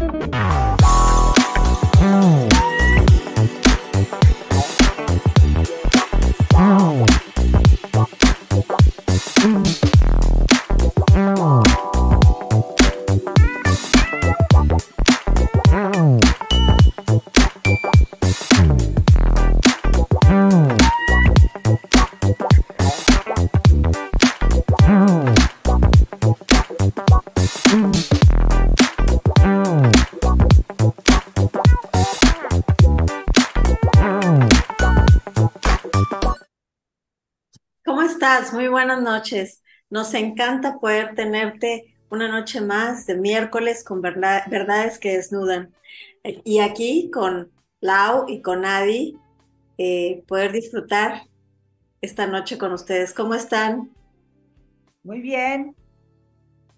Bye. Muy buenas noches. Nos encanta poder tenerte una noche más de miércoles con verdades que desnudan. Y aquí con Lau y con Adi, eh, poder disfrutar esta noche con ustedes. ¿Cómo están? Muy bien.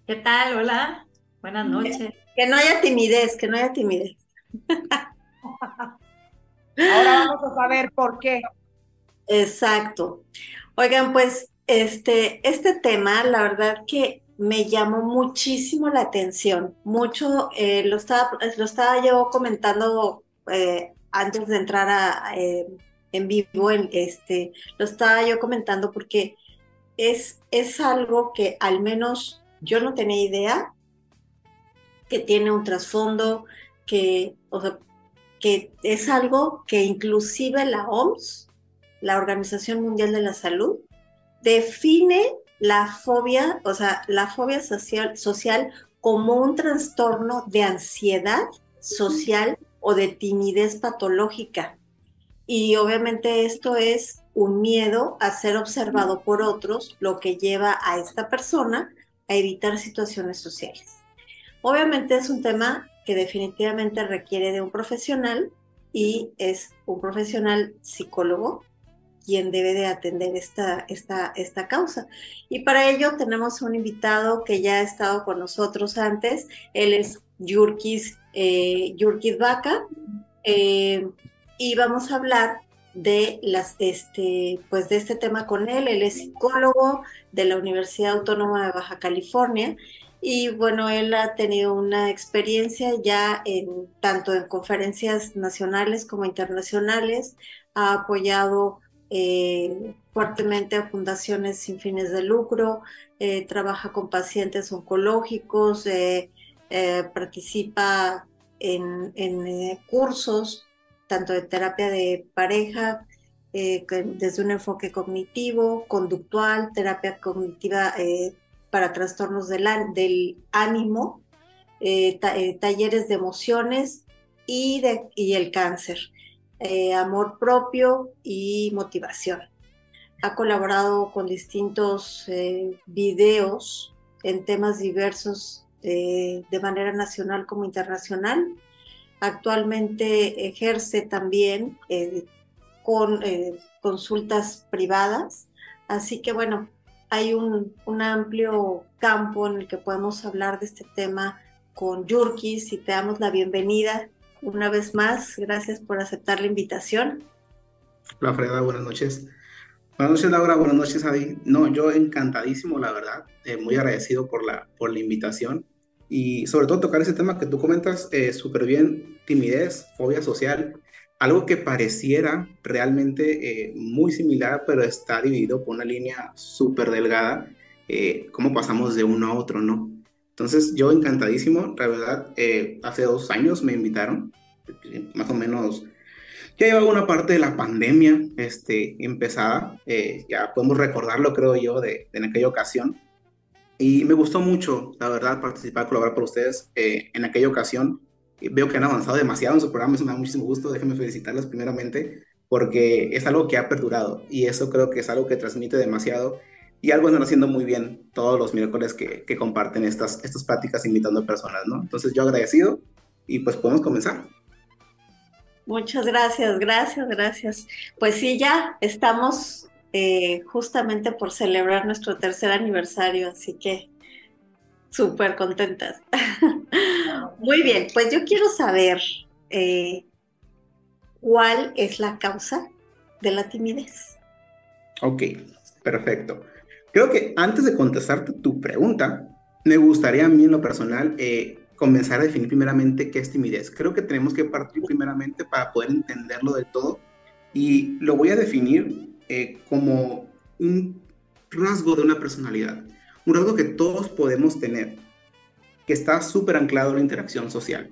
¿Qué tal? Hola. Buenas noches. Que no haya timidez, que no haya timidez. Ahora vamos a saber por qué. Exacto. Oigan, pues este, este tema, la verdad que me llamó muchísimo la atención. Mucho, eh, lo, estaba, lo estaba yo comentando eh, antes de entrar a, eh, en vivo, este, lo estaba yo comentando porque es, es algo que al menos yo no tenía idea que tiene un trasfondo, que, o sea, que es algo que inclusive la OMS, la Organización Mundial de la Salud, define la fobia, o sea, la fobia social, social como un trastorno de ansiedad social o de timidez patológica. Y obviamente esto es un miedo a ser observado por otros, lo que lleva a esta persona a evitar situaciones sociales. Obviamente es un tema que definitivamente requiere de un profesional y es un profesional psicólogo quien debe de atender esta, esta, esta causa. Y para ello tenemos un invitado que ya ha estado con nosotros antes, él es Yurkis, eh, Yurkis Vaca, eh, y vamos a hablar de las este pues de este tema con él. Él es psicólogo de la Universidad Autónoma de Baja California. Y bueno él ha tenido una experiencia ya en tanto en conferencias nacionales como internacionales. Ha apoyado eh, fuertemente a fundaciones sin fines de lucro, eh, trabaja con pacientes oncológicos, eh, participa en, cursos tanto de terapia de pareja, desde un enfoque cognitivo, conductual, terapia cognitiva para trastornos del, ánimo, talleres de emociones y el cáncer. Eh, amor propio y motivación. Ha colaborado con distintos eh, videos en temas diversos eh, de manera nacional como internacional. Actualmente ejerce también con consultas privadas. Así que bueno, hay un, un, amplio campo en el que podemos hablar de este tema con Yurkis y te damos la bienvenida una vez más. Gracias por aceptar la invitación. Hola Freda, buenas noches. Buenas noches Laura, buenas noches Adi. No, yo encantadísimo, la verdad, eh, muy agradecido por la, por la invitación y sobre todo tocar ese tema que tú comentas eh, súper bien, timidez, fobia social, algo que pareciera realmente eh, muy similar, pero está dividido por una línea súper delgada, cómo pasamos de uno a otro, ¿no? Entonces yo encantadísimo, la verdad, eh, hace dos años me invitaron, más o menos, ya llevaba una parte de la pandemia este, empezada, eh, ya podemos recordarlo creo yo de, en aquella ocasión, y me gustó mucho, la verdad, participar, colaborar por ustedes eh, en aquella ocasión. Veo que han avanzado demasiado en su programa, eso me da muchísimo gusto, déjenme felicitarlas primeramente, porque es algo que ha perdurado y eso creo que es algo que transmite demasiado y algo están haciendo muy bien todos los miércoles que, que comparten estas, estas pláticas invitando a personas, ¿no? Entonces yo agradecido y pues podemos comenzar. Muchas gracias, gracias, gracias. Pues sí, ya estamos eh, justamente por celebrar nuestro tercer aniversario, así que súper contentas. Muy bien, pues yo quiero saber eh, cuál es la causa de la timidez. Ok, perfecto. Creo que antes de contestarte tu pregunta, me gustaría a mí en lo personal eh, comenzar a definir primeramente qué es timidez. Creo que tenemos que partir primeramente para poder entenderlo del todo y lo voy a definir eh, como un rasgo de una personalidad, un rasgo que todos podemos tener, que está súper anclado en la interacción social.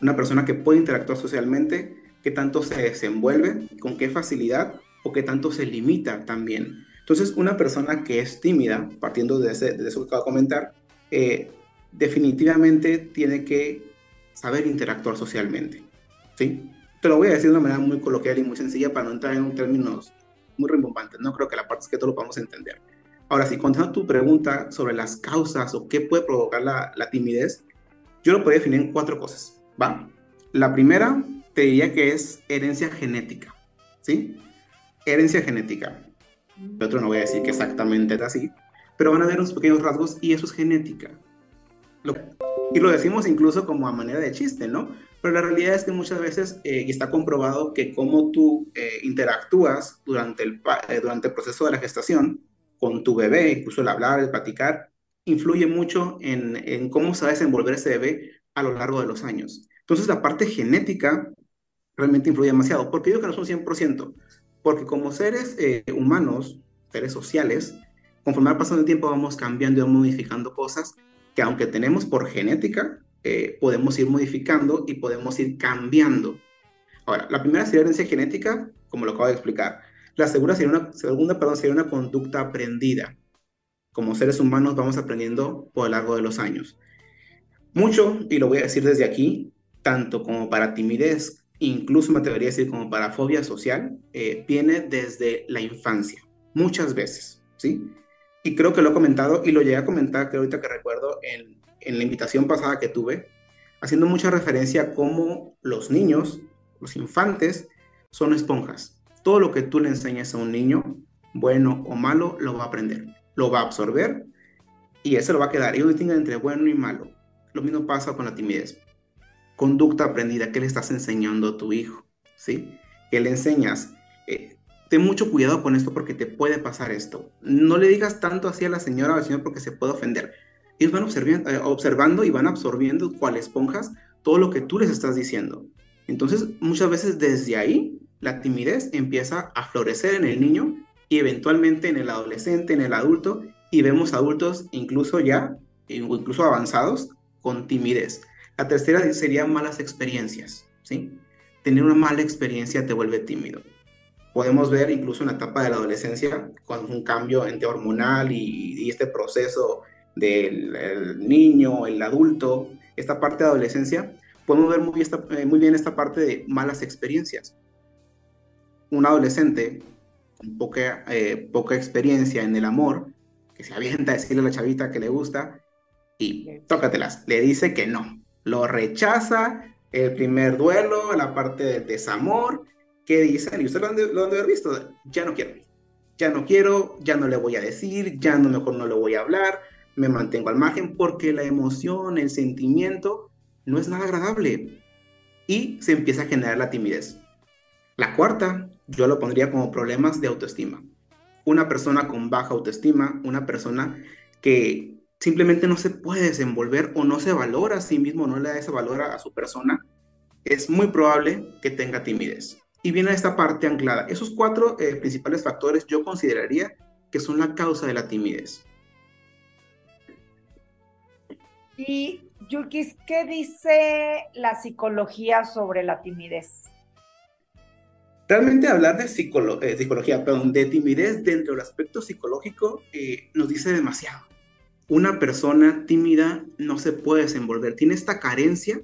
Una persona que puede interactuar socialmente, que tanto se desenvuelve, con qué facilidad o que tanto se limita también. Entonces, una persona que es tímida, partiendo de, ese, de eso que acabo de comentar, eh, definitivamente tiene que saber interactuar socialmente. ¿sí? Te lo voy a decir de una manera muy coloquial y muy sencilla para no entrar en términos muy rimbombantes. No creo que la parte es que todo lo podamos entender. Ahora, si contando tu pregunta sobre las causas o qué puede provocar la, la timidez, yo lo podría definir en cuatro cosas. ¿va? La primera te diría que es herencia genética. ¿sí? Herencia genética. Otro no voy a decir que exactamente es así, pero van a ver unos pequeños rasgos y eso es genética. y lo decimos incluso como a manera de chiste, ¿no? Pero la realidad es que muchas veces eh, está comprobado que cómo tú eh, interactúas durante el, eh, durante el proceso de la gestación con tu bebé, incluso el hablar, el platicar, influye mucho en, en cómo se va a desenvolver ese bebé a lo largo de los años. Entonces la parte genética realmente influye demasiado. ¿Por qué digo que no son 100%? Porque como seres humanos, seres sociales, conforme va pasando el tiempo vamos cambiando y modificando cosas que aunque tenemos por genética, eh, podemos ir modificando y podemos ir cambiando. Ahora, la primera sería herencia genética, como lo acabo de explicar. La segunda sería una, segunda, perdón, sería una conducta aprendida. Como seres humanos vamos aprendiendo por lo largo de los años. Mucho, y lo voy a decir desde aquí, tanto como para timidez, incluso me atrevería a decir como para fobia social, eh, viene desde la infancia, muchas veces, ¿sí? Y creo que lo he comentado y lo llegué a comentar, que ahorita que recuerdo, en, en la invitación pasada que tuve, haciendo mucha referencia a cómo los niños, los infantes, son esponjas. Todo lo que tú le enseñas a un niño, bueno o malo, lo va a aprender, lo va a absorber y ese lo va a quedar. Y uno distingue entre bueno y malo. Lo mismo pasa con la timidez. Conducta aprendida, ¿qué le estás enseñando a tu hijo? ¿Sí? ¿Qué le enseñas? Eh, ten mucho cuidado con esto porque te puede pasar esto. No le digas tanto así a la señora o al señor porque se puede ofender ellos van observando, eh, observando y van absorbiendo cual esponjas todo lo que tú les estás diciendo. Entonces, muchas veces desde ahí, la timidez empieza a florecer en el niño y eventualmente en el adolescente, en el adulto, y vemos adultos incluso ya, incluso avanzados, con timidez. La tercera sería malas experiencias, ¿sí? Tener una mala experiencia te vuelve tímido. Podemos ver incluso en la etapa de la adolescencia, con un cambio entre hormonal y, y este proceso del niño, el adulto, esta parte de adolescencia, podemos ver muy bien, esta, eh, muy bien esta parte de malas experiencias. Un adolescente con poca, eh, poca experiencia en el amor, que se avienta a decirle a la chavita que le gusta y tócatelas, le dice que no, lo rechaza, el primer duelo, la parte del desamor, que dicen, y usted lo han, de, haber visto, ya no quiero, ya no quiero, ya no le voy a decir, ya no mejor no le voy a hablar, me mantengo al margen porque la emoción, el sentimiento no es nada agradable y se empieza a generar la timidez. La cuarta, yo lo pondría como problemas de autoestima. Una persona con baja autoestima, una persona que simplemente no se puede desenvolver o no se valora a sí mismo, no le da ese valor a, su persona, es muy probable que tenga timidez. Y viene esta parte anclada. Esos cuatro eh, principales factores yo consideraría que son la causa de la timidez. Y Yurkis, ¿qué dice la psicología sobre la timidez? Realmente hablar de eh, psicología, perdón, de timidez dentro del aspecto psicológico eh, nos dice demasiado. Una persona tímida no se puede desenvolver, tiene esta carencia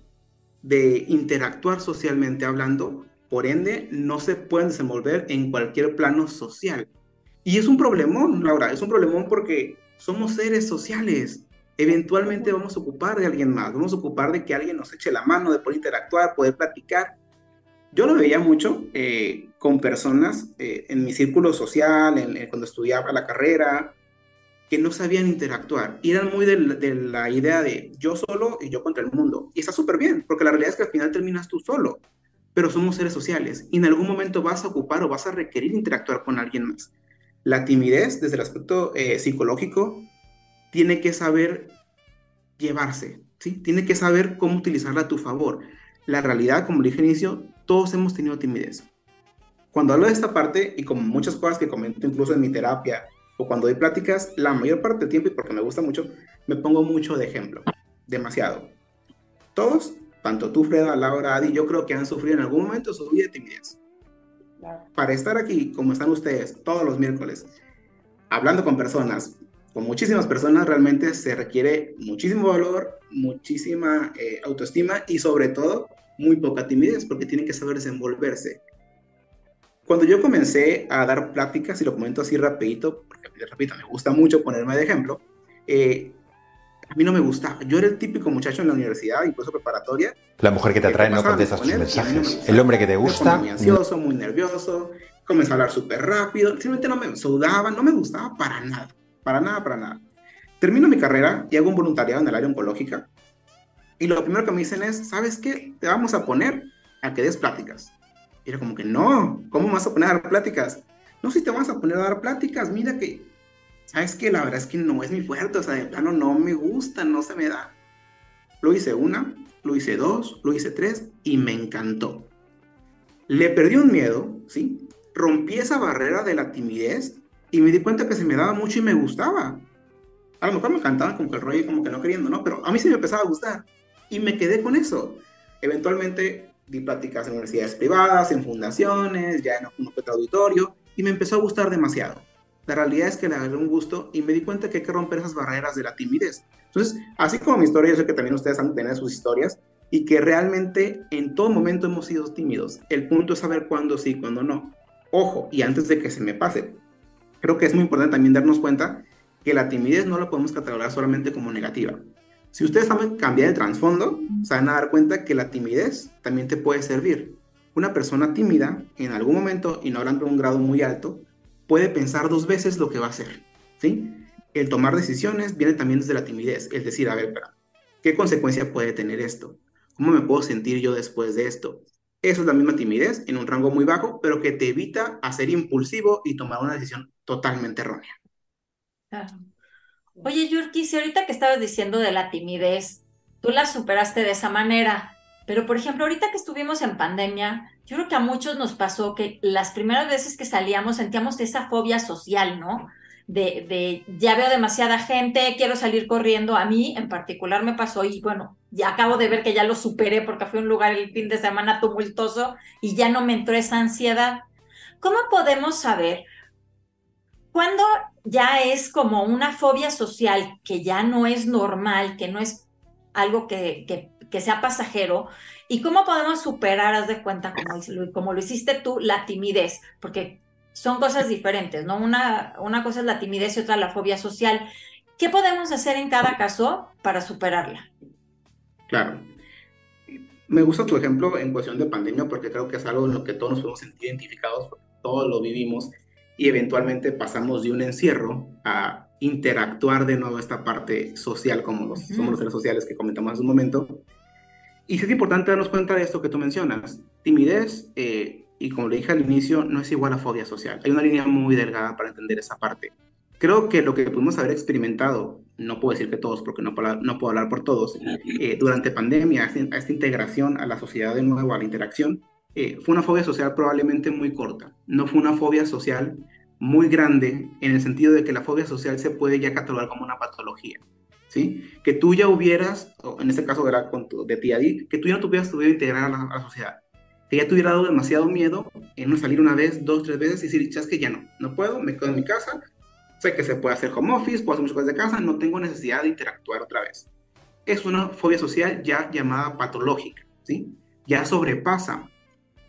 de interactuar socialmente hablando, por ende no se puede desenvolver en cualquier plano social. Y es un problemón, Laura, es un problemón porque somos seres sociales eventualmente vamos a ocupar de alguien más, vamos a ocupar de que alguien nos eche la mano, de poder interactuar, poder platicar. Yo lo veía mucho eh, con personas eh, en mi círculo social, en, cuando estudiaba la carrera, que no sabían interactuar y eran muy de, la idea de yo solo y yo contra el mundo. Y está súper bien, porque la realidad es que al final terminas tú solo, pero somos seres sociales y en algún momento vas a ocupar o vas a requerir interactuar con alguien más. La timidez, desde el aspecto eh, psicológico, tiene que saber llevarse, ¿sí? Tiene que saber cómo utilizarla a tu favor. La realidad, como dije al inicio, todos hemos tenido timidez. Cuando hablo de esta parte, y como muchas cosas que comento incluso en mi terapia o cuando doy pláticas, la mayor parte del tiempo, y porque me gusta mucho, me pongo mucho de ejemplo. Demasiado. Todos, tanto tú, Freda, Laura, Adi, yo creo que han sufrido en algún momento su vida de timidez. Para estar aquí, como están ustedes, todos los miércoles, hablando con personas, con muchísimas personas, realmente se requiere muchísimo valor, muchísima eh, autoestima y sobre todo muy poca timidez, porque tienen que saber desenvolverse. Cuando yo comencé a dar pláticas, y lo comento así rapidito, porque repito, me gusta mucho ponerme de ejemplo, eh, a mí no me gustaba. Yo era el típico muchacho en la universidad, incluso preparatoria. La mujer que te atrae no contesta tus mensajes. el hombre que te gusta. Muy ansioso, muy nervioso, comenzó a hablar súper rápido. Simplemente no me sudaba, no me gustaba para nada. Para nada, para nada. Termino mi carrera y hago un voluntariado en el área oncológica. Y lo primero que me dicen es, ¿sabes qué? Te vamos a poner a que des pláticas. Y era como que, no, ¿cómo me vas a poner a dar pláticas? No, si te vas a poner a dar pláticas, mira que ¿sabes qué? La verdad es que no es mi fuerte, o sea, de plano no me gusta, no se me da. Lo hice una, lo hice dos, lo hice tres y me encantó. Le perdí un miedo, ¿sí? Rompí esa barrera de la timidez y me di cuenta que se me daba mucho y me gustaba. A lo mejor me encantaba como que el rollo como que no queriendo, ¿no? Pero a mí sí me empezaba a gustar y me quedé con eso. Eventualmente di pláticas en universidades privadas, en fundaciones, ya en un auditorio y me empezó a gustar demasiado. La realidad es que le agarré un gusto y me di cuenta que hay que romper esas barreras de la timidez. Entonces, así como mi historia, yo sé que también ustedes han tenido sus historias y que realmente en todo momento hemos sido tímidos. El punto es saber cuándo sí, cuándo no. Ojo, y antes de que se me pase, creo que es muy importante también darnos cuenta que la timidez no la podemos catalogar solamente como negativa. Si ustedes saben cambiar el trasfondo, se van a dar cuenta que la timidez también te puede servir. Una persona tímida, en algún momento, y no hablando de un grado muy alto, puede pensar dos veces lo que va a hacer, ¿sí? El tomar decisiones viene también desde la timidez, es decir, a ver, ¿qué consecuencia puede tener esto? ¿Cómo me puedo sentir yo después de esto? Eso es la misma timidez en un rango muy bajo, pero que te evita hacer impulsivo y tomar una decisión totalmente errónea. Oye, Yurki, si ahorita que estabas diciendo de la timidez, tú la superaste de esa manera, pero, por ejemplo, ahorita que estuvimos en pandemia, yo creo que a muchos nos pasó que las primeras veces que salíamos sentíamos esa fobia social, ¿no? De, de, ya veo demasiada gente, quiero salir corriendo. A mí en particular me pasó y bueno, ya acabo de ver que ya lo superé porque fue un lugar el fin de semana tumultuoso y ya no me entró esa ansiedad. ¿Cómo podemos saber cuándo ya es como una fobia social que ya no es normal, que no es algo que, que que sea pasajero y cómo podemos superar, haz de cuenta, como, como lo hiciste tú, la timidez, porque son cosas diferentes, ¿no? Una, una cosa es la timidez y otra la fobia social. ¿Qué podemos hacer en cada caso para superarla? Claro. Me gusta tu ejemplo en cuestión de pandemia porque creo que es algo en lo que todos nos podemos sentir identificados, porque todos lo vivimos y eventualmente pasamos de un encierro a interactuar de nuevo esta parte social como los, somos los seres sociales que comentamos hace un momento y es importante darnos cuenta de esto que tú mencionas. Timidez, eh, y como le dije al inicio, no es igual a fobia social. Hay una línea muy delgada para entender esa parte. Creo que lo que pudimos haber experimentado, no puedo decir que todos, porque no puedo, no puedo hablar por todos, eh, durante pandemia, a esta integración a la sociedad de nuevo, a la interacción, eh, fue una fobia social probablemente muy corta. No fue una fobia social muy grande en el sentido de que la fobia social se puede ya catalogar como una patología. Que tú ya hubieras, en este caso era con de ti, Adi, que tú ya no tuvieras podido integrar a la, sociedad, que ya te hubiera dado demasiado miedo en no salir una vez, dos, tres veces y decir, es que ya no, no puedo, me quedo en mi casa, sé que se puede hacer home office, puedo hacer muchas cosas de casa, no tengo necesidad de interactuar otra vez. Es una fobia social ya llamada patológica, ¿sí? Ya sobrepasa.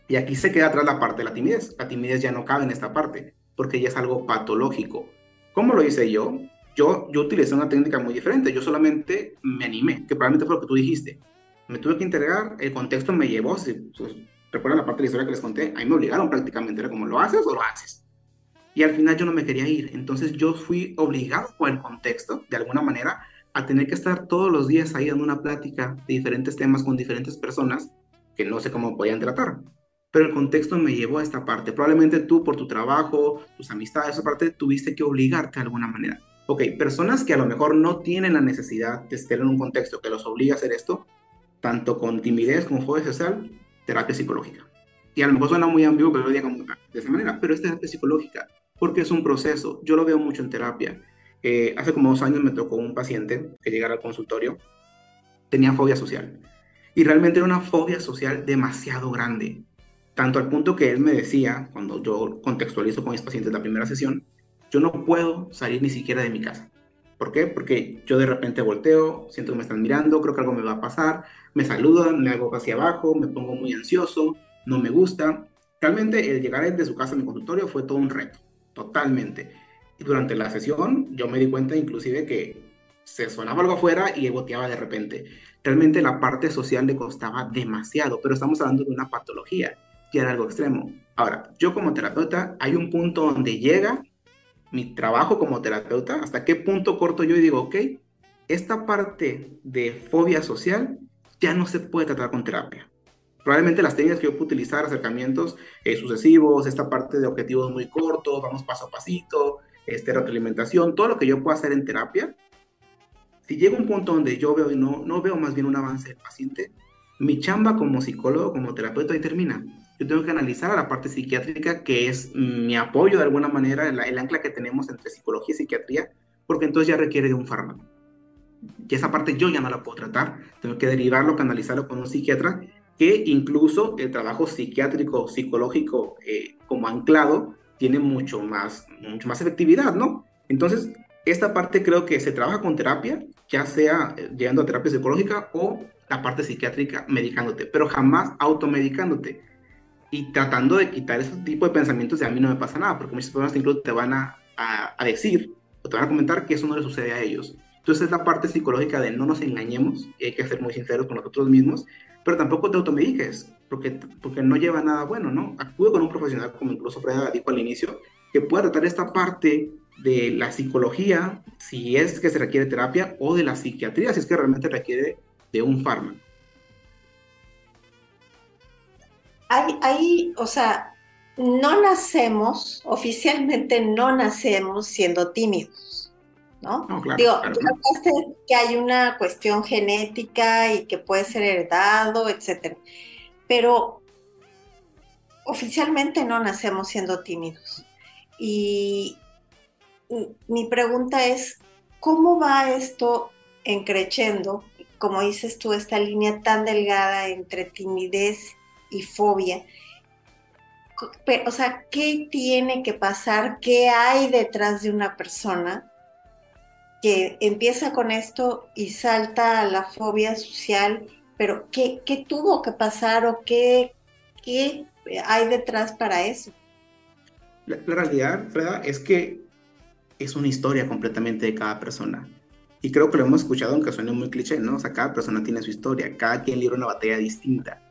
Y aquí se queda atrás la parte de la timidez. La timidez ya no cabe en esta parte, porque ya es algo patológico. ¿Cómo lo hice yo? Yo, yo utilicé una técnica muy diferente. Yo solamente me animé, que probablemente fue lo que tú dijiste. Me tuve que integrar, el contexto me llevó, si pues, recuerdan la parte de la historia que les conté, ahí me obligaron prácticamente, era como, ¿lo haces o lo haces? Y al final yo no me quería ir, entonces yo fui obligado por el contexto, de alguna manera, a tener que estar todos los días ahí dando una plática de diferentes temas con diferentes personas que no sé cómo podían tratar. Pero el contexto me llevó a esta parte. Probablemente tú por tu trabajo, tus amistades, esa parte, tuviste que obligarte de alguna manera. Ok, personas que a lo mejor no tienen la necesidad de estar en un contexto que los obliga a hacer esto, tanto con timidez como fobia social, terapia psicológica. Y a lo mejor suena muy ambiguo que lo diga de esa manera, pero es terapia psicológica, porque es un proceso. Yo lo veo mucho en terapia. Eh, hace como dos años me tocó un paciente que llegara al consultorio, tenía fobia social. Y realmente era una fobia social demasiado grande. Tanto al punto que él me decía, cuando yo contextualizo con mis pacientes la primera sesión, yo no puedo salir ni siquiera de mi casa. ¿Por qué? Porque yo de repente volteo, siento que me están mirando, creo que algo me va a pasar, me saludan, me hago hacia abajo, me pongo muy ansioso, no me gusta. Realmente el llegar de su casa a mi consultorio fue todo un reto, totalmente. Y durante la sesión yo me di cuenta inclusive que se sonaba algo afuera y boteaba de repente. Realmente la parte social le costaba demasiado, pero estamos hablando de una patología, que era algo extremo. Ahora, yo como terapeuta, hay un punto donde llega mi trabajo como terapeuta, hasta qué punto corto yo y digo, ok, esta parte de fobia social ya no se puede tratar con terapia. Probablemente las técnicas que yo puedo utilizar, acercamientos eh, sucesivos, esta parte de objetivos muy cortos, vamos paso a pasito, este, retroalimentación, todo lo que yo pueda hacer en terapia, si llega un punto donde yo veo y no, no veo más bien un avance del paciente, mi chamba como psicólogo, como terapeuta ahí termina. Yo tengo que analizar a la parte psiquiátrica, que es mi apoyo de alguna manera, el, el ancla que tenemos entre psicología y psiquiatría, porque entonces ya requiere de un fármaco. Y esa parte yo ya no la puedo tratar, tengo que derivarlo, canalizarlo con un psiquiatra, que incluso el trabajo psiquiátrico, psicológico eh, como anclado, tiene mucho más, mucho más efectividad, ¿no? Entonces, esta parte creo que se trabaja con terapia, ya sea eh, llegando a terapia psicológica o la parte psiquiátrica medicándote, pero jamás automedicándote y tratando de quitar ese tipo de pensamientos de a mí no me pasa nada, porque muchas personas incluso te van a, a, decir o te van a comentar que eso no le sucede a ellos. Entonces es la parte psicológica de no nos engañemos, y hay que ser muy sinceros con nosotros mismos, pero tampoco te automediques, porque, porque no lleva nada bueno, ¿no? Acude con un profesional, como incluso Freda dijo al inicio, que pueda tratar esta parte de la psicología, si es que se requiere terapia, o de la psiquiatría, si es que realmente requiere de un fármaco. Hay, hay, o sea, no nacemos, oficialmente no nacemos siendo tímidos, ¿no? no claro, Digo, que hay una cuestión genética y que puede ser heredado, etcétera. Pero oficialmente no nacemos siendo tímidos. Y, mi pregunta es, ¿cómo va esto encrechendo, como dices tú, esta línea tan delgada entre timidez y fobia? o sea, ¿qué tiene que pasar? ¿Qué hay detrás de una persona que empieza con esto y salta a la fobia social? Pero ¿qué, qué tuvo que pasar o qué, qué hay detrás para eso? La, la realidad, Freda, es que es una historia completamente de cada persona. Y creo que lo hemos escuchado, aunque suene muy cliché, ¿no? O sea, cada persona tiene su historia, cada quien libra una batalla distinta.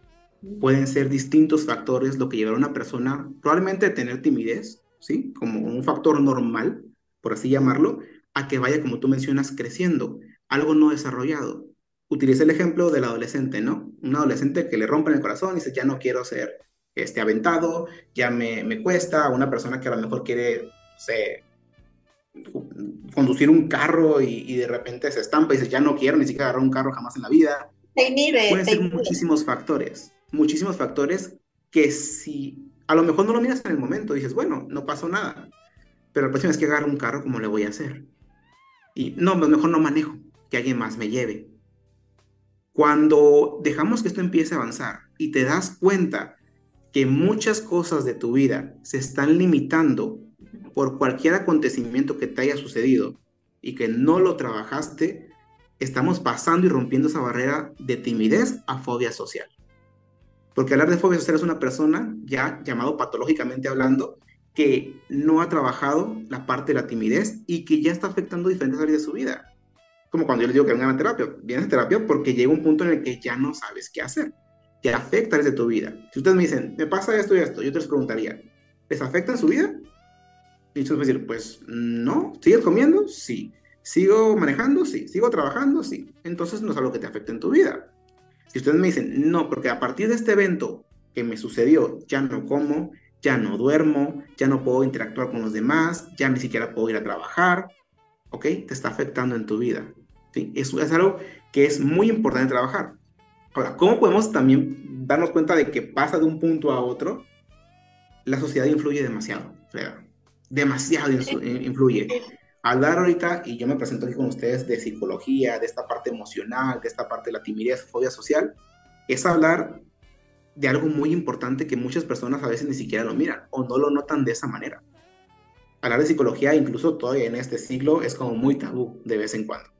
Pueden ser distintos factores lo que llevará a una persona probablemente a tener timidez, ¿sí? Como un factor normal, por así llamarlo, a que vaya, como tú mencionas, creciendo, algo no desarrollado. Utiliza el ejemplo del adolescente, ¿no? Un adolescente que le rompen el corazón y dice, ya no quiero ser este, aventado, ya me, me cuesta, una persona que a lo mejor quiere, no sé, conducir un carro y, de repente se estampa y dice, ya no quiero ni siquiera agarrar un carro jamás en la vida. Pueden ser muchísimos factores, muchísimos factores que si a lo mejor no lo miras en el momento, dices, bueno, no pasó nada, pero la próxima vez que agarro un carro, ¿cómo le voy a hacer? Y no, mejor no manejo, que alguien más me lleve. Cuando dejamos que esto empiece a avanzar y te das cuenta que muchas cosas de tu vida se están limitando por cualquier acontecimiento que te haya sucedido y que no lo trabajaste, estamos pasando y rompiendo esa barrera de timidez a fobia social. Porque hablar de fobia social es una persona, ya llamado patológicamente hablando, que no ha trabajado la parte de la timidez y que ya está afectando diferentes áreas de su vida. Como cuando yo les digo que vengan a terapia. Vienes a terapia porque llega un punto en el que ya no sabes qué hacer. Te afecta desde tu vida. Si ustedes me dicen, me pasa esto y esto, yo te les preguntaría, ¿les afecta en su vida? Y vas a decir, pues no, ¿sigues comiendo? Sí. ¿Sigo manejando? Sí. ¿Sigo trabajando? Sí. Entonces no es algo que te afecte en tu vida. Si ustedes me dicen, no, porque a partir de este evento que me sucedió, ya no como, ya no duermo, ya no puedo interactuar con los demás, ya ni siquiera puedo ir a trabajar, ¿ok? Te está afectando en tu vida. ¿sí? Eso es algo que es muy importante trabajar. Ahora, ¿cómo podemos también darnos cuenta de que pasa de un punto a otro? La sociedad influye demasiado, Freda. Demasiado influye. Hablar ahorita, y yo me presento aquí con ustedes, de psicología, de esta parte emocional, de esta parte de la timidez, fobia social, es hablar de algo muy importante que muchas personas a veces ni siquiera lo miran o no lo notan de esa manera. Hablar de psicología, incluso todavía en este siglo, es como muy tabú de vez en cuando.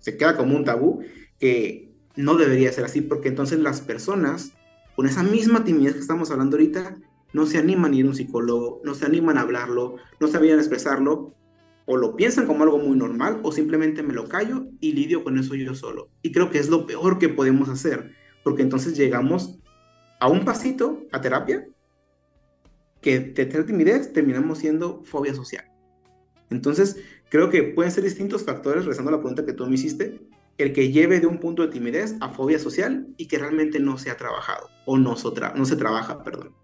Se queda como un tabú que no debería ser así, porque entonces las personas, con esa misma timidez que estamos hablando ahorita, no se animan a ir a un psicólogo, no se animan a hablarlo, no se a expresarlo, o lo piensan como algo muy normal, o simplemente me lo callo y lidio con eso yo solo. Y creo que es lo peor que podemos hacer, porque entonces llegamos a un pasito a terapia, que de tener timidez terminamos siendo fobia social. Entonces, creo que pueden ser distintos factores, rezando la pregunta que tú me hiciste, el que lleve de un punto de timidez a fobia social y que realmente no se ha trabajado o no, no se trabaja, perdón.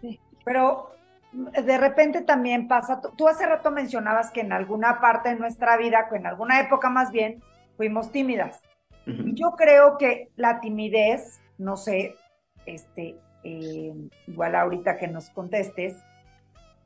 Sí, pero de repente también pasa, tú, hace rato mencionabas que en alguna parte de nuestra vida, en alguna época más bien, fuimos tímidas. Yo creo que la timidez, no sé, este, eh, igual ahorita que nos contestes,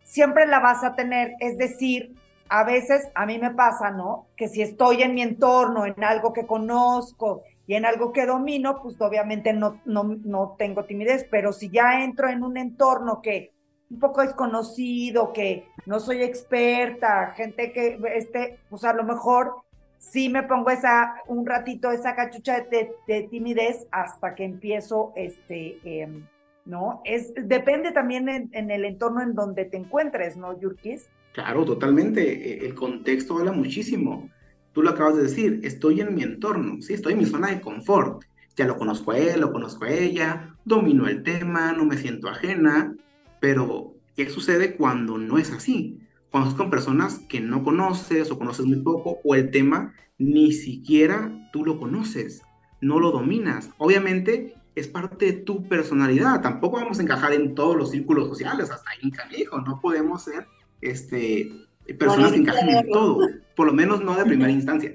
siempre la vas a tener, es decir, a veces a mí me pasa, ¿no? Que si estoy en mi entorno, en algo que conozco y en algo que domino, pues obviamente no, no, no tengo timidez, pero si ya entro en un entorno que un poco desconocido, que no soy experta, gente que, este, pues a lo mejor sí me pongo esa, un ratito esa cachucha de, timidez hasta que empiezo, este, em, ¿no? Es, depende también en, el entorno en donde te encuentres, ¿no, Yurkis? Claro, totalmente. E, el contexto habla muchísimo. Tú lo acabas de decir, estoy en mi entorno, sí, estoy en mi zona de confort. Ya lo conozco a él, lo conozco a ella, domino el tema, no me siento ajena, pero ¿qué sucede cuando no es así? Cuando estás con personas que no conoces o conoces muy poco o el tema ni siquiera tú lo conoces, no lo dominas. Obviamente es parte de tu personalidad, tampoco vamos a encajar en todos los círculos sociales, hasta ahí canijo, no podemos ser este, personas que encajen en todo, por lo menos no de primera instancia,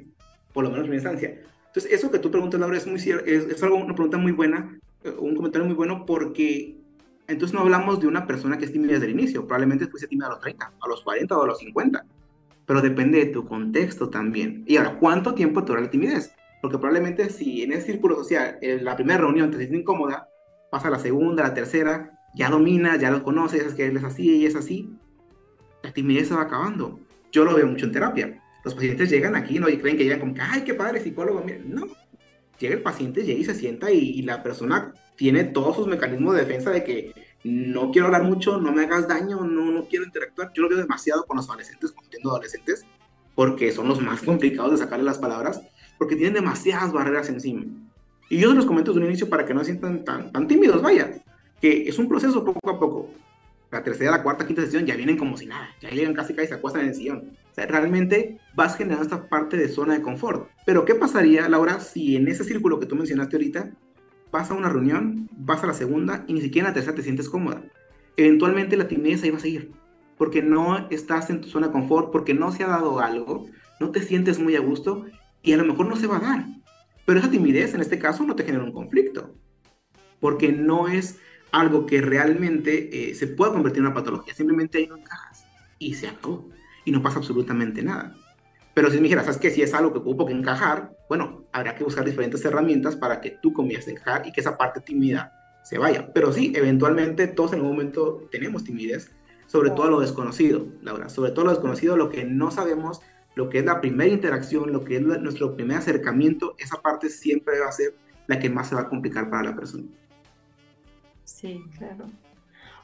por lo menos de primera instancia. Entonces, eso que tú preguntas, Laura, es, muy, es, es algo, una pregunta muy buena, eh, un comentario muy bueno, porque entonces no hablamos de una persona que es tímida desde el inicio, probablemente fuese tímida a los 30, a los 40 o a los 50, pero depende de tu contexto también. Y ahora, ¿cuánto tiempo te dura la timidez? Porque probablemente si en ese círculo social, en la primera reunión te sientes incómoda, pasa a la segunda, la tercera, ya domina, ya lo conoces, es que él es así y es así, la timidez se va acabando. Yo lo veo mucho en terapia. Los pacientes llegan aquí ¿no? y creen que llegan como que, ay, qué padre, psicólogo. no, llega el paciente, llega y se sienta y, la persona tiene todos sus mecanismos de defensa de que no quiero hablar mucho, no me hagas daño, no, no quiero interactuar. Yo lo veo demasiado con los adolescentes, con adolescentes, porque son los más complicados de sacarle las palabras, porque tienen demasiadas barreras encima. Y yo se los comento desde un inicio para que no se sientan tan, tan tímidos, vaya, que es un proceso poco a poco la tercera, la cuarta, quinta sesión ya vienen como si nada, ya llegan casi casi se acuestan en el sillón. O sea, realmente vas generando esta parte de zona de confort. Pero ¿qué pasaría, Laura, si en ese círculo que tú mencionaste ahorita, vas a una reunión, vas a la segunda y ni siquiera en la tercera te sientes cómoda? Eventualmente la timidez ahí va a seguir, porque no estás en tu zona de confort, porque no se ha dado algo, no te sientes muy a gusto y a lo mejor no se va a dar. Pero esa timidez en este caso no te genera un conflicto, porque no es algo que realmente eh, se pueda convertir en una patología. Simplemente ahí no encajas y se acabó y no pasa absolutamente nada. Pero si me dijeras, ¿sabes qué? Si es algo que ocupo que encajar, bueno, habrá que buscar diferentes herramientas para que tú comiences a encajar y que esa parte tímida se vaya. Pero sí, eventualmente todos en algún momento tenemos timidez, sobre todo lo desconocido, Laura, sobre todo lo desconocido, lo que no sabemos, lo que es la primera interacción, lo que es nuestro primer acercamiento, esa parte siempre va a ser la que más se va a complicar para la persona. Sí, claro.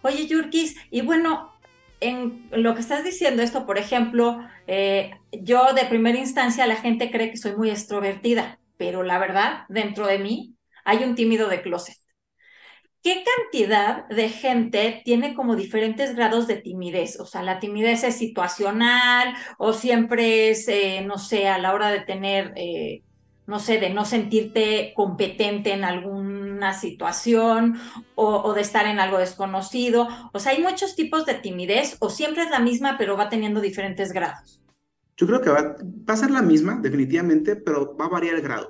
Oye, Yurkis, y bueno, en lo que estás diciendo esto, por ejemplo, eh, yo de primera instancia la gente cree que soy muy extrovertida, pero la verdad, dentro de mí hay un tímido de closet. ¿Qué cantidad de gente tiene como diferentes grados de timidez? O sea, la timidez es situacional o siempre es, eh, no sé, a la hora de tener, eh, no sé, de no sentirte competente en algún situación o, de estar en algo desconocido. O sea, hay muchos tipos de timidez o siempre es la misma, pero va teniendo diferentes grados. Yo creo que va, va a ser la misma, definitivamente, pero va a variar el grado.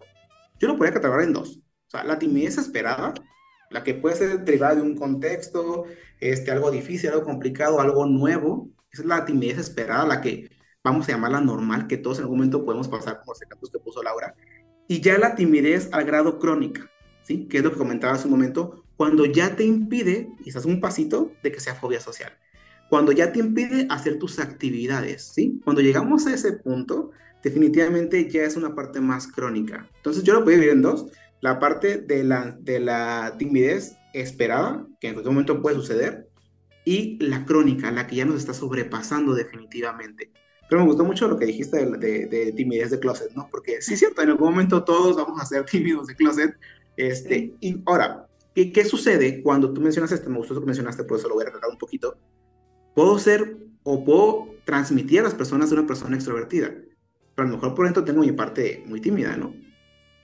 Yo lo podría catalogar en dos. La timidez esperada, la que puede ser derivada de un contexto, este, algo difícil, algo complicado, algo nuevo. Esa es la timidez esperada, la que vamos a llamarla normal, que todos en algún momento podemos pasar, como los ejemplos que puso Laura. Y ya la timidez al grado crónica, ¿sí? Que es lo que comentaba hace un momento, cuando ya te impide, estás un pasito de que sea fobia social. Cuando ya te impide hacer tus actividades, ¿sí? Cuando llegamos a ese punto, definitivamente ya es una parte más crónica. Entonces yo lo puedo dividir en dos. La parte de la, de la timidez esperada, que en cualquier momento puede suceder, y la crónica, la que ya nos está sobrepasando definitivamente. Pero me gustó mucho lo que dijiste de, de, timidez de closet, ¿no? Porque sí es cierto, en algún momento todos vamos a ser tímidos de closet. Este, Y ahora, ¿qué, ¿qué, sucede cuando tú mencionas esto? Me gustó que mencionaste, por eso lo voy a recalcar un poquito. Puedo ser o puedo transmitir a las personas de una persona extrovertida, pero a lo mejor por dentro tengo mi parte muy tímida, ¿no?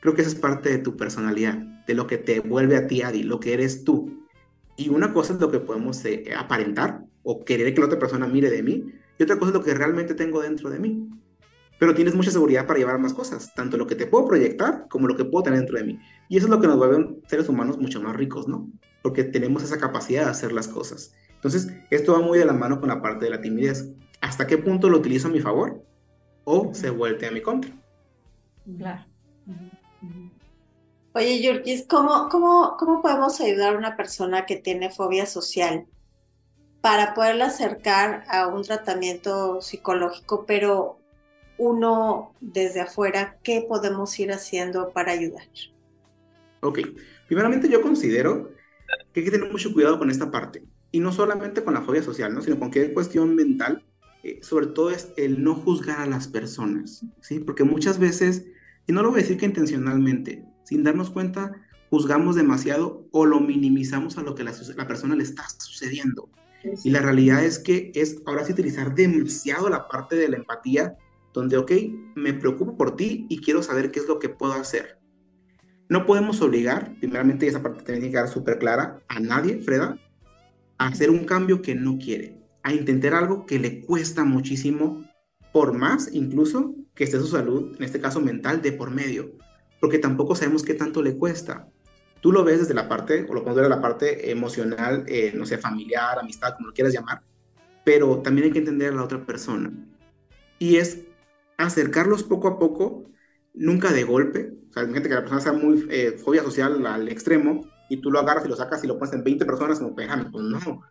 Creo que esa es parte de tu personalidad, de lo que te vuelve a ti, Adi, lo que eres tú. Y una cosa es lo que podemos eh, aparentar o querer que la otra persona mire de mí, y otra cosa es lo que realmente tengo dentro de mí. Pero tienes mucha seguridad para llevar más cosas, tanto lo que te puedo proyectar como lo que puedo tener dentro de mí. Y eso es lo que nos vuelve seres humanos mucho más ricos, ¿no? Porque tenemos esa capacidad de hacer las cosas. Entonces, esto va muy de la mano con la parte de la timidez. ¿Hasta qué punto lo utilizo a mi favor o se vuelve a mi contra? Claro. Oye, Yurkis, ¿cómo, cómo, ¿cómo podemos ayudar a una persona que tiene fobia social para poderla acercar a un tratamiento psicológico, pero uno desde afuera, ¿qué podemos ir haciendo para ayudar? Ok, primeramente yo considero que hay que tener mucho cuidado con esta parte, y no solamente con la fobia social, ¿no? sino con cualquier cuestión mental, eh, sobre todo es el no juzgar a las personas, ¿sí? porque muchas veces, y no lo voy a decir que intencionalmente, sin darnos cuenta, juzgamos demasiado o lo minimizamos a lo que la, la persona le está sucediendo. Y la realidad es que es ahora sí utilizar demasiado la parte de la empatía, donde, ok, me preocupo por ti y quiero saber qué es lo que puedo hacer. No podemos obligar, primeramente esa parte tiene que quedar súper clara, a nadie, Freda, a hacer un cambio que no quiere, a intentar algo que le cuesta muchísimo, por más incluso que esté su salud, en este caso mental, de por medio, porque tampoco sabemos qué tanto le cuesta tú lo ves desde la parte, o lo puedes ver desde la parte emocional, eh, no sé, familiar, amistad, como lo quieras llamar, pero también hay que entender a la otra persona. Y es acercarlos poco a poco, nunca de golpe. O sea, gente que la persona sea muy eh, fobia social al extremo y tú lo agarras y lo sacas y lo pones en 20 personas, como, pues no.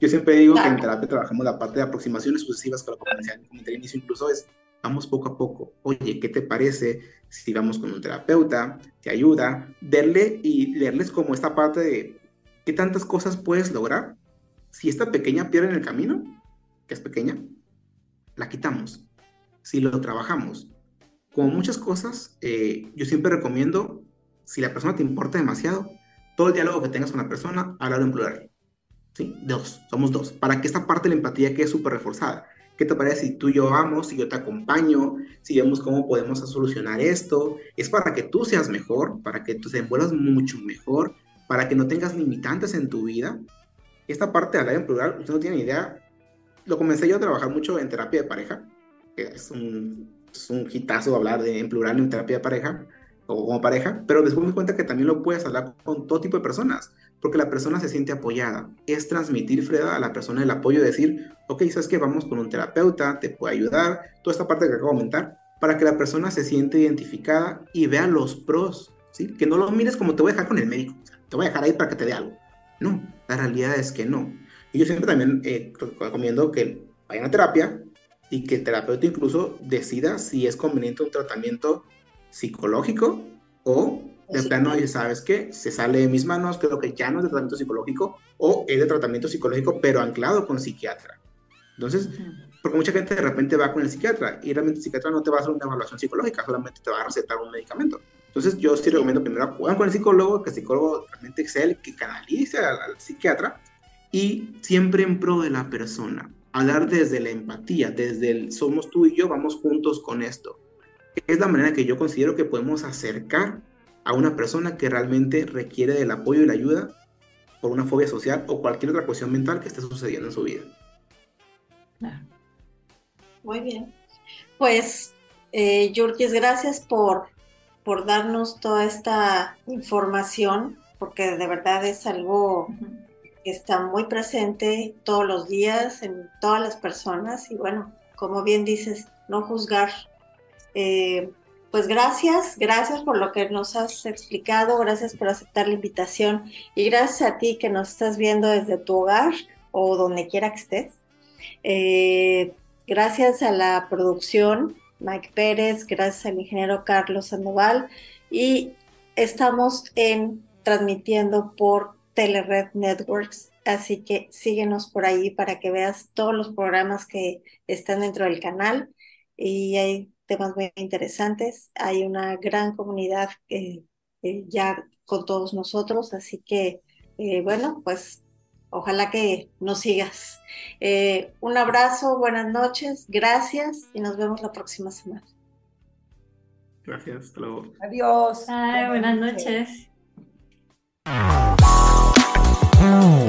Yo siempre digo que en terapia trabajamos la parte de aproximaciones sucesivas, que lo comenté al inicio, incluso es vamos poco a poco. Oye, ¿qué te parece si vamos con un terapeuta? ¿Te ayuda? Verle y verles como esta parte de qué tantas cosas puedes lograr si esta pequeña piedra en el camino, que es pequeña, la quitamos. Si lo trabajamos. Como muchas cosas, eh, yo siempre recomiendo, si la persona te importa demasiado, todo el diálogo que tengas con la persona, hablarlo en plural. ¿Sí? Dos, somos dos, para que esta parte de la empatía quede súper reforzada. ¿Qué te parece si tú yo vamos, si yo te acompaño, si vemos cómo podemos solucionar esto? Es para que tú seas mejor, para que tú te envuelvas mucho mejor, para que no tengas limitantes en tu vida. Esta parte de hablar en plural, usted no tiene idea. Lo comencé yo a trabajar mucho en terapia de pareja, es un, es un hitazo hablar de, en plural en terapia de pareja o como pareja, pero después me cuenta que también lo puedes hablar con todo tipo de personas porque la persona se siente apoyada. Es transmitir, Freda, a la persona el apoyo, decir, ok, sabes que vamos con un terapeuta, te puede ayudar, toda esta parte que acabo de comentar, para que la persona se siente identificada y vea los pros, ¿sí? Que no lo mires como te voy a dejar con el médico, te voy a dejar ahí para que te dé algo. No, la realidad es que no. Y yo siempre también eh, recomiendo que vayan a terapia y que el terapeuta incluso decida si es conveniente un tratamiento psicológico o de plano, y sabes qué, se sale de mis manos, creo que ya no es de tratamiento psicológico o es de tratamiento psicológico, pero anclado con psiquiatra. Entonces, porque mucha gente de repente va con el psiquiatra y realmente el psiquiatra no te va a hacer una evaluación psicológica, solamente te va a recetar un medicamento. Entonces, yo sí recomiendo primero acudan con el psicólogo, que el psicólogo realmente sea el que canalice al, al psiquiatra y siempre en pro de la persona. Hablar desde la empatía, desde el somos tú y yo, vamos juntos con esto. Es la manera que yo considero que podemos acercar a una persona que realmente requiere del apoyo y la ayuda por una fobia social o cualquier otra cuestión mental que esté sucediendo en su vida. Muy bien. Pues, eh, gracias por, por darnos toda esta información, porque de verdad es algo está muy presente todos los días en todas las personas y bueno, como bien dices, no juzgar. Eh, pues gracias, gracias por lo que nos has explicado, gracias por aceptar la invitación y gracias a ti que nos estás viendo desde tu hogar o donde quiera que estés. Eh, gracias a la producción, Mike Pérez, gracias al ingeniero Carlos Sandoval y estamos en transmitiendo por Telered Networks, así que síguenos por ahí para que veas todos los programas que están dentro del canal y hay temas muy interesantes, hay una gran comunidad eh, eh, ya con todos nosotros, así que bueno, pues Ojalá que nos sigas. Eh, un abrazo, buenas noches, gracias y nos vemos la próxima semana. Gracias, hasta luego. Adiós. Ay, buenas noches. Wow.